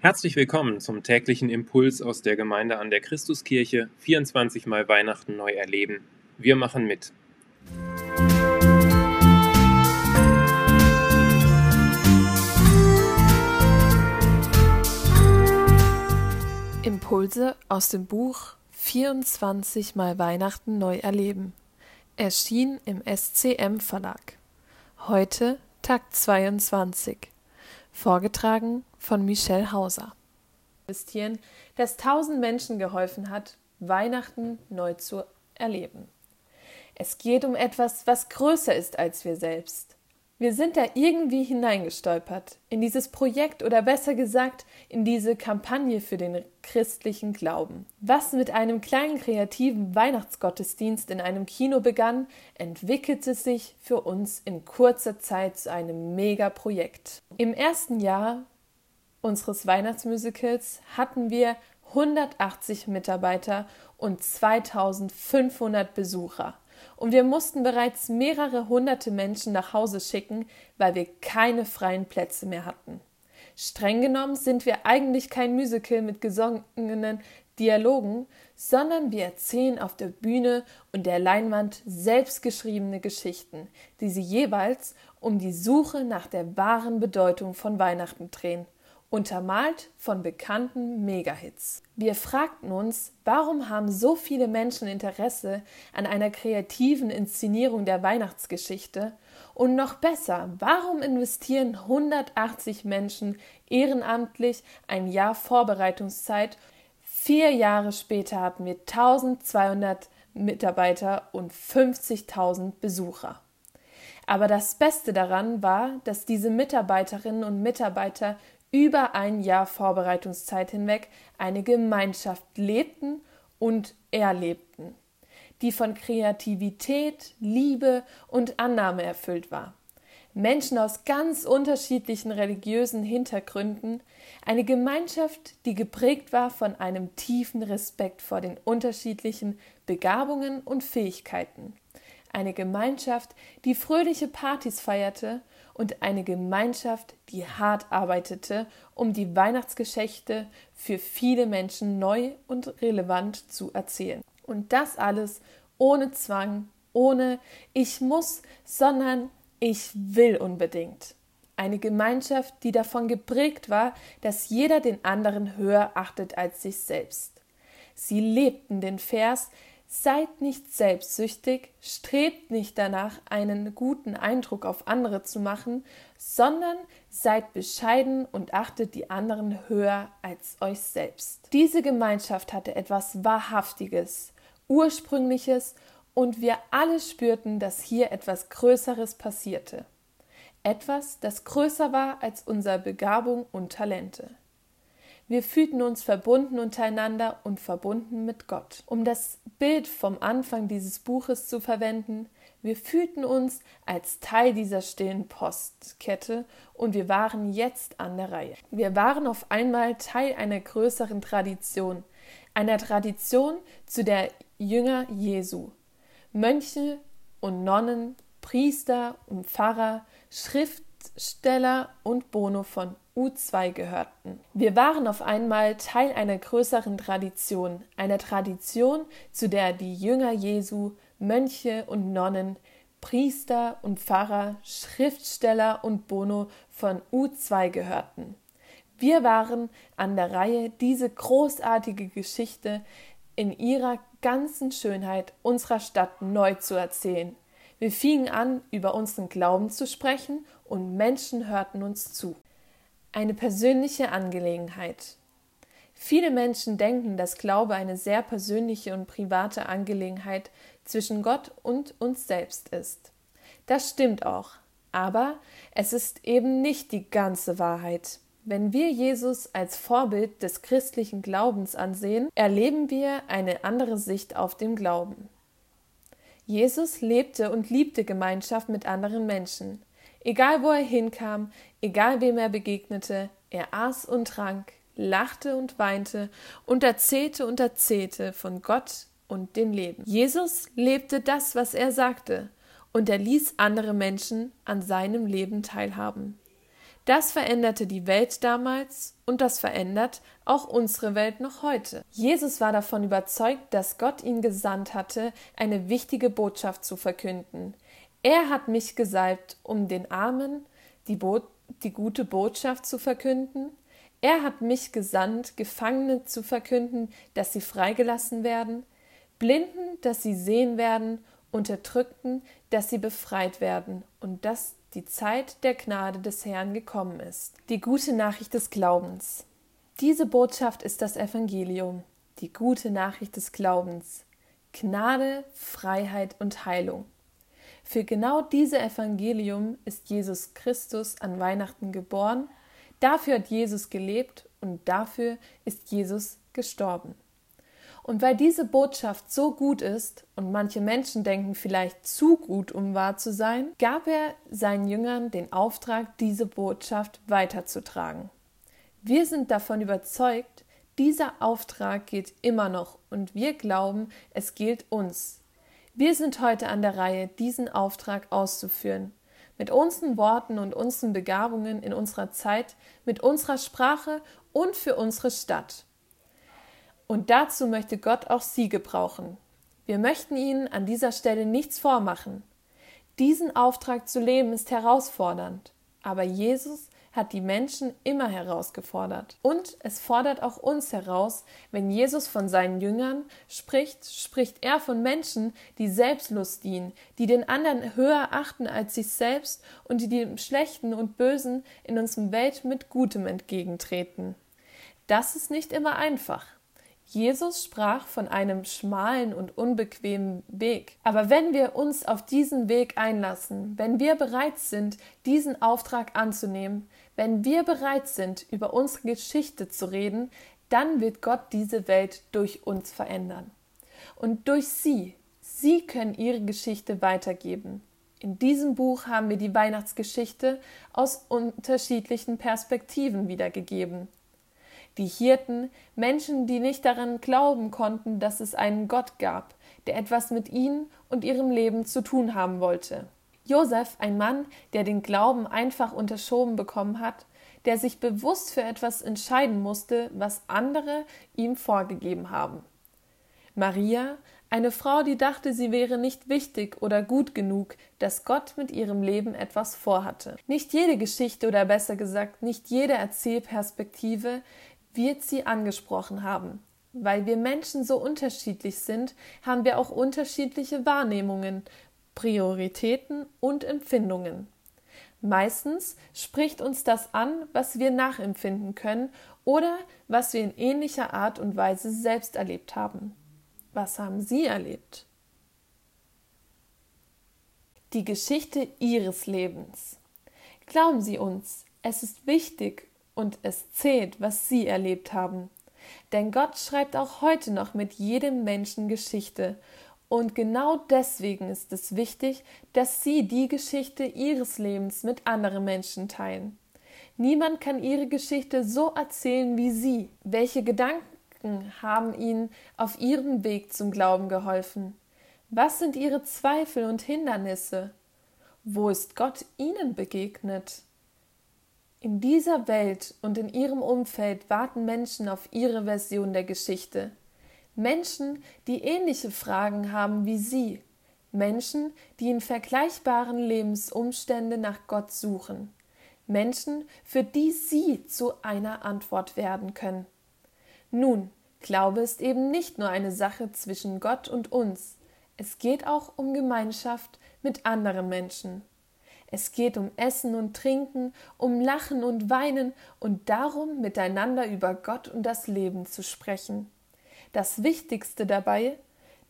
Herzlich willkommen zum täglichen Impuls aus der Gemeinde an der Christuskirche. 24 Mal Weihnachten neu erleben. Wir machen mit. Impulse aus dem Buch 24 Mal Weihnachten neu erleben. Erschien im SCM Verlag. Heute Tag 22. Vorgetragen von Michelle Hauser. Investieren, das tausend Menschen geholfen hat, Weihnachten neu zu erleben. Es geht um etwas, was größer ist als wir selbst. Wir sind da irgendwie hineingestolpert in dieses Projekt oder besser gesagt in diese Kampagne für den christlichen Glauben. Was mit einem kleinen kreativen Weihnachtsgottesdienst in einem Kino begann, entwickelte sich für uns in kurzer Zeit zu einem Megaprojekt. Im ersten Jahr unseres Weihnachtsmusicals hatten wir 180 Mitarbeiter und 2500 Besucher und wir mussten bereits mehrere hunderte Menschen nach Hause schicken, weil wir keine freien Plätze mehr hatten. Streng genommen sind wir eigentlich kein Musical mit gesungenen Dialogen, sondern wir erzählen auf der Bühne und der Leinwand selbstgeschriebene Geschichten, die sie jeweils um die Suche nach der wahren Bedeutung von Weihnachten drehen untermalt von bekannten Megahits. Wir fragten uns, warum haben so viele Menschen Interesse an einer kreativen Inszenierung der Weihnachtsgeschichte und noch besser, warum investieren 180 Menschen ehrenamtlich ein Jahr Vorbereitungszeit? Vier Jahre später hatten wir 1200 Mitarbeiter und 50.000 Besucher. Aber das Beste daran war, dass diese Mitarbeiterinnen und Mitarbeiter über ein Jahr Vorbereitungszeit hinweg eine Gemeinschaft lebten und erlebten, die von Kreativität, Liebe und Annahme erfüllt war. Menschen aus ganz unterschiedlichen religiösen Hintergründen, eine Gemeinschaft, die geprägt war von einem tiefen Respekt vor den unterschiedlichen Begabungen und Fähigkeiten, eine Gemeinschaft, die fröhliche Partys feierte und eine Gemeinschaft, die hart arbeitete, um die Weihnachtsgeschichte für viele Menschen neu und relevant zu erzählen. Und das alles ohne Zwang, ohne ich muss, sondern ich will unbedingt. Eine Gemeinschaft, die davon geprägt war, dass jeder den anderen höher achtet als sich selbst. Sie lebten den Vers, Seid nicht selbstsüchtig, strebt nicht danach, einen guten Eindruck auf andere zu machen, sondern seid bescheiden und achtet die anderen höher als euch selbst. Diese Gemeinschaft hatte etwas Wahrhaftiges, Ursprüngliches und wir alle spürten, dass hier etwas Größeres passierte. Etwas, das größer war als unsere Begabung und Talente. Wir fühlten uns verbunden untereinander und verbunden mit Gott. Um das Bild vom Anfang dieses Buches zu verwenden, wir fühlten uns als Teil dieser stillen Postkette und wir waren jetzt an der Reihe. Wir waren auf einmal Teil einer größeren Tradition, einer Tradition, zu der Jünger Jesu, Mönche und Nonnen, Priester und Pfarrer, Schriftsteller und Bono von U2 gehörten. Wir waren auf einmal Teil einer größeren Tradition, einer Tradition, zu der die Jünger Jesu, Mönche und Nonnen, Priester und Pfarrer, Schriftsteller und Bono von U2 gehörten. Wir waren an der Reihe, diese großartige Geschichte in ihrer ganzen Schönheit unserer Stadt neu zu erzählen. Wir fingen an, über unseren Glauben zu sprechen und Menschen hörten uns zu eine persönliche Angelegenheit. Viele Menschen denken, dass Glaube eine sehr persönliche und private Angelegenheit zwischen Gott und uns selbst ist. Das stimmt auch, aber es ist eben nicht die ganze Wahrheit. Wenn wir Jesus als Vorbild des christlichen Glaubens ansehen, erleben wir eine andere Sicht auf den Glauben. Jesus lebte und liebte Gemeinschaft mit anderen Menschen. Egal wo er hinkam, egal wem er begegnete, er aß und trank, lachte und weinte und erzählte und erzählte von Gott und dem Leben. Jesus lebte das, was er sagte, und er ließ andere Menschen an seinem Leben teilhaben. Das veränderte die Welt damals und das verändert auch unsere Welt noch heute. Jesus war davon überzeugt, dass Gott ihn gesandt hatte, eine wichtige Botschaft zu verkünden. Er hat mich gesalbt, um den Armen die, Bo die gute Botschaft zu verkünden. Er hat mich gesandt, Gefangene zu verkünden, dass sie freigelassen werden, Blinden, dass sie sehen werden, Unterdrückten, dass sie befreit werden und dass die Zeit der Gnade des Herrn gekommen ist. Die gute Nachricht des Glaubens. Diese Botschaft ist das Evangelium, die gute Nachricht des Glaubens. Gnade, Freiheit und Heilung. Für genau diese Evangelium ist Jesus Christus an Weihnachten geboren, dafür hat Jesus gelebt und dafür ist Jesus gestorben. Und weil diese Botschaft so gut ist und manche Menschen denken vielleicht zu gut, um wahr zu sein, gab er seinen Jüngern den Auftrag, diese Botschaft weiterzutragen. Wir sind davon überzeugt, dieser Auftrag geht immer noch und wir glauben, es gilt uns. Wir sind heute an der Reihe, diesen Auftrag auszuführen. Mit unseren Worten und unseren Begabungen in unserer Zeit, mit unserer Sprache und für unsere Stadt. Und dazu möchte Gott auch Sie gebrauchen. Wir möchten Ihnen an dieser Stelle nichts vormachen. Diesen Auftrag zu leben ist herausfordernd, aber Jesus hat die Menschen immer herausgefordert. Und es fordert auch uns heraus, wenn Jesus von seinen Jüngern spricht, spricht er von Menschen, die Selbstlust dienen, die den anderen höher achten als sich selbst und die dem Schlechten und Bösen in unserem Welt mit Gutem entgegentreten. Das ist nicht immer einfach. Jesus sprach von einem schmalen und unbequemen Weg. Aber wenn wir uns auf diesen Weg einlassen, wenn wir bereit sind, diesen Auftrag anzunehmen, wenn wir bereit sind, über unsere Geschichte zu reden, dann wird Gott diese Welt durch uns verändern. Und durch sie, sie können ihre Geschichte weitergeben. In diesem Buch haben wir die Weihnachtsgeschichte aus unterschiedlichen Perspektiven wiedergegeben die Hirten, Menschen, die nicht daran glauben konnten, dass es einen Gott gab, der etwas mit ihnen und ihrem Leben zu tun haben wollte. Josef, ein Mann, der den Glauben einfach unterschoben bekommen hat, der sich bewusst für etwas entscheiden musste, was andere ihm vorgegeben haben. Maria, eine Frau, die dachte, sie wäre nicht wichtig oder gut genug, dass Gott mit ihrem Leben etwas vorhatte. Nicht jede Geschichte oder besser gesagt, nicht jede Erzählperspektive wird sie angesprochen haben. Weil wir Menschen so unterschiedlich sind, haben wir auch unterschiedliche Wahrnehmungen, Prioritäten und Empfindungen. Meistens spricht uns das an, was wir nachempfinden können oder was wir in ähnlicher Art und Weise selbst erlebt haben. Was haben Sie erlebt? Die Geschichte Ihres Lebens. Glauben Sie uns, es ist wichtig und es zählt, was sie erlebt haben. Denn Gott schreibt auch heute noch mit jedem Menschen Geschichte. Und genau deswegen ist es wichtig, dass Sie die Geschichte Ihres Lebens mit anderen Menschen teilen. Niemand kann Ihre Geschichte so erzählen wie Sie. Welche Gedanken haben Ihnen auf Ihrem Weg zum Glauben geholfen? Was sind Ihre Zweifel und Hindernisse? Wo ist Gott Ihnen begegnet? In dieser Welt und in ihrem Umfeld warten Menschen auf ihre Version der Geschichte. Menschen, die ähnliche Fragen haben wie sie. Menschen, die in vergleichbaren Lebensumständen nach Gott suchen. Menschen, für die sie zu einer Antwort werden können. Nun, Glaube ist eben nicht nur eine Sache zwischen Gott und uns. Es geht auch um Gemeinschaft mit anderen Menschen. Es geht um Essen und Trinken, um Lachen und Weinen und darum, miteinander über Gott und das Leben zu sprechen. Das Wichtigste dabei,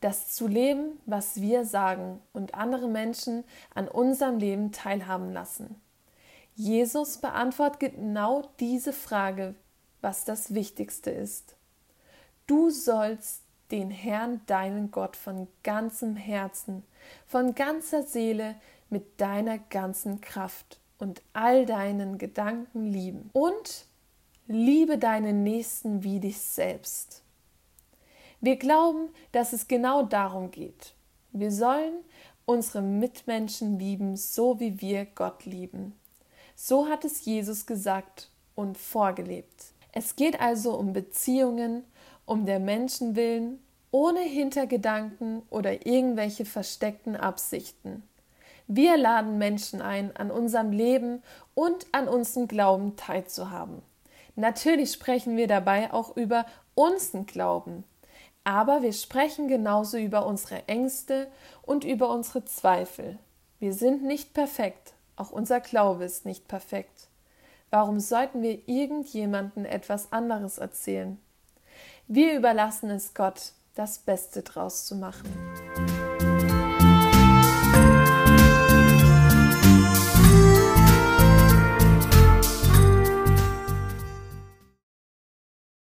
das zu leben, was wir sagen und andere Menschen an unserem Leben teilhaben lassen. Jesus beantwortet genau diese Frage, was das Wichtigste ist. Du sollst den Herrn, deinen Gott, von ganzem Herzen, von ganzer Seele, mit deiner ganzen Kraft und all deinen Gedanken lieben. Und liebe deinen Nächsten wie dich selbst. Wir glauben, dass es genau darum geht. Wir sollen unsere Mitmenschen lieben, so wie wir Gott lieben. So hat es Jesus gesagt und vorgelebt. Es geht also um Beziehungen, um der Menschen willen, ohne Hintergedanken oder irgendwelche versteckten Absichten. Wir laden Menschen ein, an unserem Leben und an unserem Glauben teilzuhaben. Natürlich sprechen wir dabei auch über unseren Glauben, aber wir sprechen genauso über unsere Ängste und über unsere Zweifel. Wir sind nicht perfekt, auch unser Glaube ist nicht perfekt. Warum sollten wir irgendjemanden etwas anderes erzählen? Wir überlassen es Gott, das Beste draus zu machen.